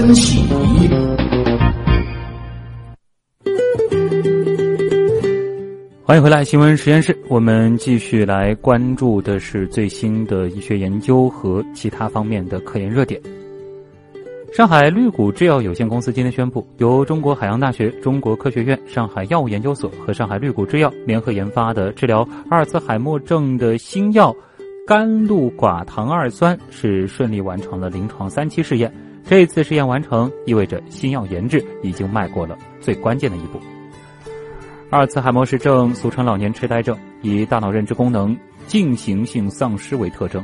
分析。欢迎回来，新闻实验室。我们继续来关注的是最新的医学研究和其他方面的科研热点。上海绿谷制药有限公司今天宣布，由中国海洋大学、中国科学院、上海药物研究所和上海绿谷制药联合研发的治疗阿尔茨海默症的新药甘露寡糖二酸是顺利完成了临床三期试验。这次试验完成，意味着新药研制已经迈过了最关键的一步。阿尔茨海默氏症俗称老年痴呆症，以大脑认知功能进行性丧失为特征。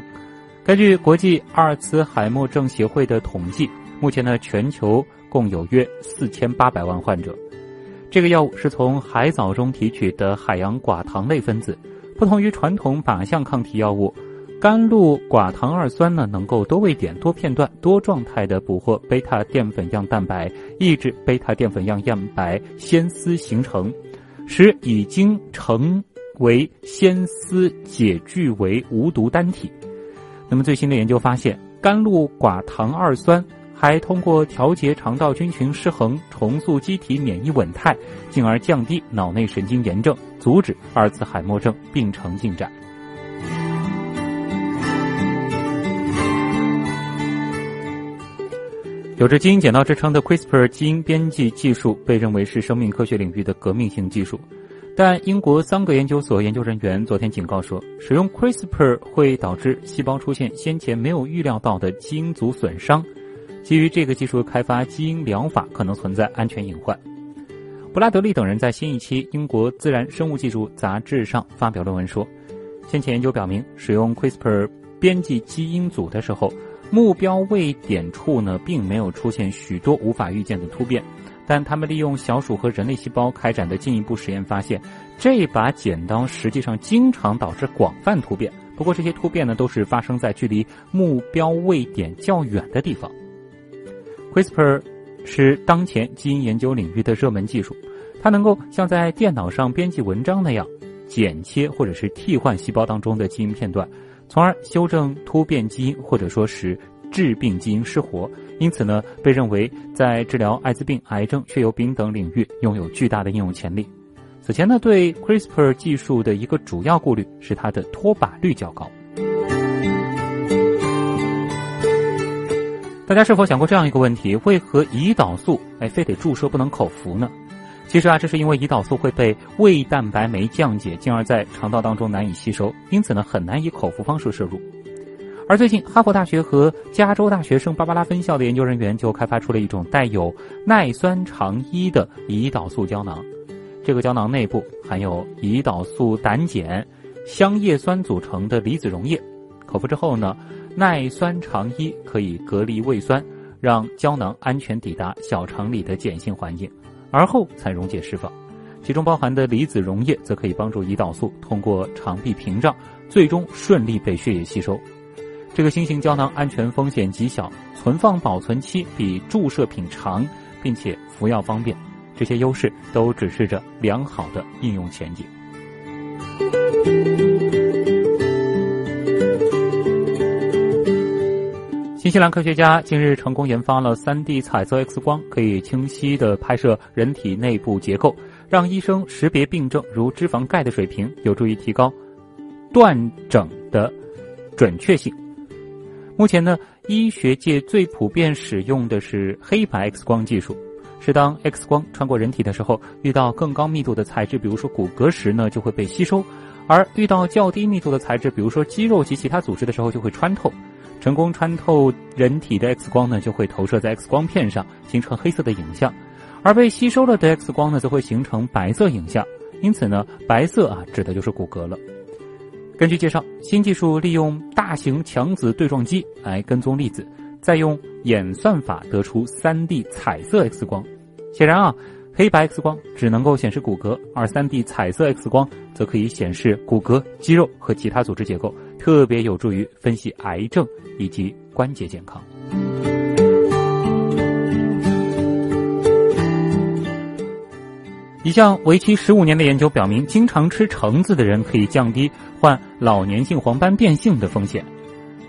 根据国际阿尔茨海默症协会的统计，目前呢全球共有约四千八百万患者。这个药物是从海藻中提取的海洋寡糖类分子，不同于传统靶向抗体药物，甘露寡糖二酸呢能够多位点、多片段、多状态的捕获贝塔淀粉样蛋白，抑制贝塔淀粉样蛋白纤丝形成。使已经成为纤丝解聚为无毒单体。那么最新的研究发现，甘露寡糖二酸还通过调节肠道菌群失衡，重塑机体免疫稳态，进而降低脑内神经炎症，阻止阿尔茨海默症病程进展。有着基因剪刀之称的 CRISPR 基因编辑技术被认为是生命科学领域的革命性技术，但英国桑格研究所研究人员昨天警告说，使用 CRISPR 会导致细胞出现先前没有预料到的基因组损伤。基于这个技术开发基因疗法可能存在安全隐患。布拉德利等人在新一期英国自然生物技术杂志上发表论文说，先前研究表明，使用 CRISPR 编辑基因组的时候。目标位点处呢，并没有出现许多无法预见的突变，但他们利用小鼠和人类细胞开展的进一步实验发现，这把剪刀实际上经常导致广泛突变。不过这些突变呢，都是发生在距离目标位点较远的地方。CRISPR 是当前基因研究领域的热门技术，它能够像在电脑上编辑文章那样，剪切或者是替换细胞当中的基因片段。从而修正突变基因，或者说使致病基因失活。因此呢，被认为在治疗艾滋病、癌症、血友病等领域拥有巨大的应用潜力。此前呢，对 CRISPR 技术的一个主要顾虑是它的脱靶率较高。大家是否想过这样一个问题：为何胰岛素哎非得注射不能口服呢？其实啊，这是因为胰岛素会被胃蛋白酶降解，进而在肠道当中难以吸收，因此呢，很难以口服方式摄入。而最近，哈佛大学和加州大学圣巴巴拉分校的研究人员就开发出了一种带有耐酸肠衣的胰岛素胶囊。这个胶囊内部含有胰岛素胆碱、香叶酸组成的离子溶液。口服之后呢，耐酸肠衣可以隔离胃酸，让胶囊安全抵达小肠里的碱性环境。而后才溶解释放，其中包含的离子溶液则可以帮助胰岛素通过肠壁屏障，最终顺利被血液吸收。这个新型胶囊安全风险极小，存放保存期比注射品长，并且服药方便，这些优势都指示着良好的应用前景。西兰科学家近日成功研发了 3D 彩色 X 光，可以清晰地拍摄人体内部结构，让医生识别病症如脂肪钙的水平，有助于提高断诊的准确性。目前呢，医学界最普遍使用的是黑白 X 光技术，是当 X 光穿过人体的时候，遇到更高密度的材质，比如说骨骼时呢，就会被吸收；而遇到较低密度的材质，比如说肌肉及其他组织的时候，就会穿透。成功穿透人体的 X 光呢，就会投射在 X 光片上，形成黑色的影像；而被吸收了的 X 光呢，则会形成白色影像。因此呢，白色啊，指的就是骨骼了。根据介绍，新技术利用大型强子对撞机来跟踪粒子，再用演算法得出 3D 彩色 X 光。显然啊，黑白 X 光只能够显示骨骼，而 3D 彩色 X 光则可以显示骨骼、肌肉和其他组织结构。特别有助于分析癌症以及关节健康。一项为期十五年的研究表明，经常吃橙子的人可以降低患老年性黄斑变性的风险。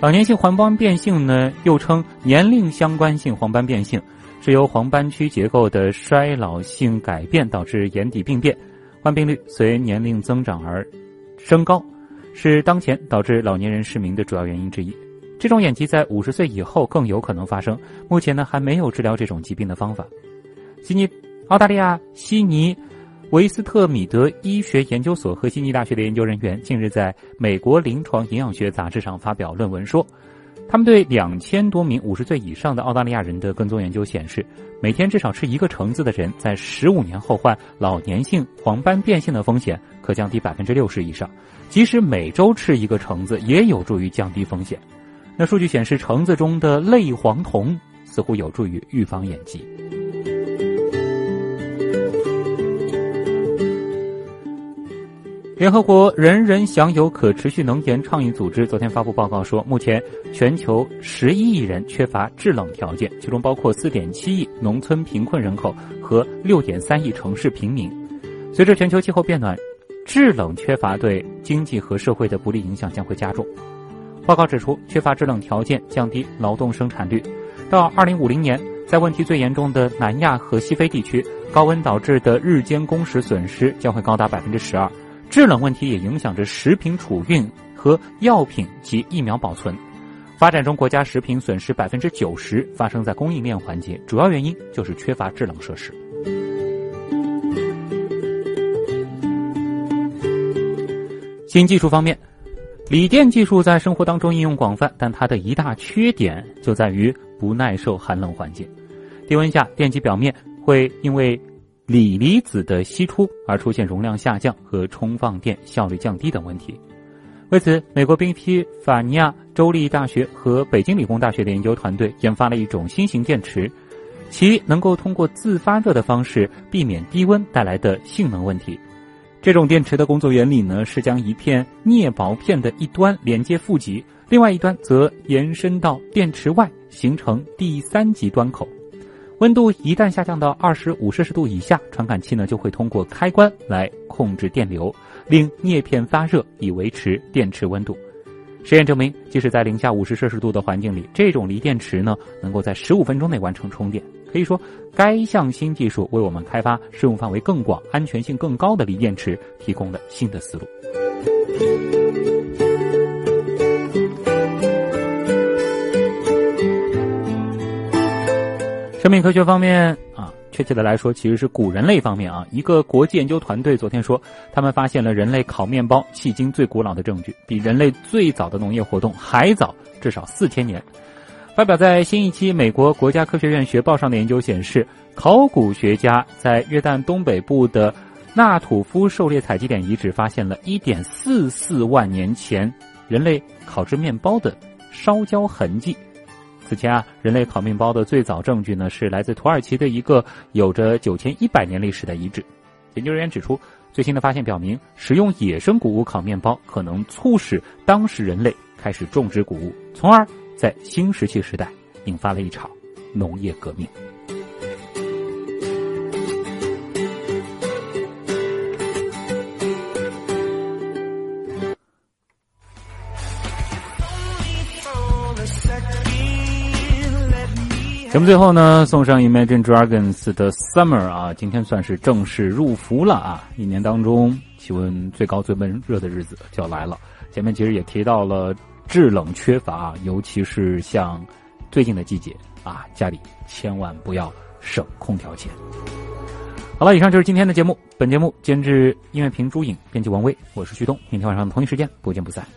老年性黄斑变性呢，又称年龄相关性黄斑变性，是由黄斑区结构的衰老性改变导致眼底病变，患病率随年龄增长而升高，是当前导致老年人失明的主要原因之一。这种眼疾在五十岁以后更有可能发生，目前呢还没有治疗这种疾病的方法。悉尼，澳大利亚悉尼维斯特米德医学研究所和悉尼大学的研究人员近日在美国临床营养学杂志上发表论文说，他们对两千多名五十岁以上的澳大利亚人的跟踪研究显示，每天至少吃一个橙子的人，在十五年后患老年性黄斑变性的风险可降低百分之六十以上，即使每周吃一个橙子，也有助于降低风险。那数据显示，橙子中的类黄酮似乎有助于预防眼疾。联合国人人享有可持续能源倡议组织昨天发布报告说，目前全球十一亿人缺乏制冷条件，其中包括四点七亿农村贫困人口和六点三亿城市平民。随着全球气候变暖，制冷缺乏对经济和社会的不利影响将会加重。报告指出，缺乏制冷条件降低劳动生产率。到二零五零年，在问题最严重的南亚和西非地区，高温导致的日间工时损失将会高达百分之十二。制冷问题也影响着食品储运和药品及疫苗保存。发展中国家食品损失百分之九十发生在供应链环节，主要原因就是缺乏制冷设施。新技术方面。锂电技术在生活当中应用广泛，但它的一大缺点就在于不耐受寒冷环境。低温下，电机表面会因为锂离子的析出而出现容量下降和充放电效率降低等问题。为此，美国宾夕法尼亚州立大学和北京理工大学的研究团队研发了一种新型电池，其能够通过自发热的方式避免低温带来的性能问题。这种电池的工作原理呢，是将一片镍薄片的一端连接负极，另外一端则延伸到电池外，形成第三极端口。温度一旦下降到二十五摄氏度以下，传感器呢就会通过开关来控制电流，令镍片发热，以维持电池温度。实验证明，即使在零下五十摄氏度的环境里，这种锂电池呢能够在十五分钟内完成充电。可以说，该项新技术为我们开发适用范围更广、安全性更高的锂电池提供了新的思路。生命科学方面啊，确切的来说，其实是古人类方面啊。一个国际研究团队昨天说，他们发现了人类烤面包迄今最古老的证据，比人类最早的农业活动还早至少四千年。发表在新一期美国国家科学院学报上的研究显示，考古学家在约旦东北部的纳土夫狩猎采集点遗址发现了1.44万年前人类烤制面包的烧焦痕迹。此前啊，人类烤面包的最早证据呢是来自土耳其的一个有着九千一百年历史的遗址。研究人员指出，最新的发现表明，使用野生谷物烤面包可能促使当时人类开始种植谷物，从而。在新石器时代，引发了一场农业革命。节目最后呢，送上 Imagine Dragons 的 Summer 啊，今天算是正式入伏了啊！一年当中气温最高、最闷热的日子就要来了。前面其实也提到了。制冷缺乏，尤其是像最近的季节啊，家里千万不要省空调钱。好了，以上就是今天的节目。本节目监制音乐评朱颖，编辑王威，我是旭东。明天晚上同一时间不见不散。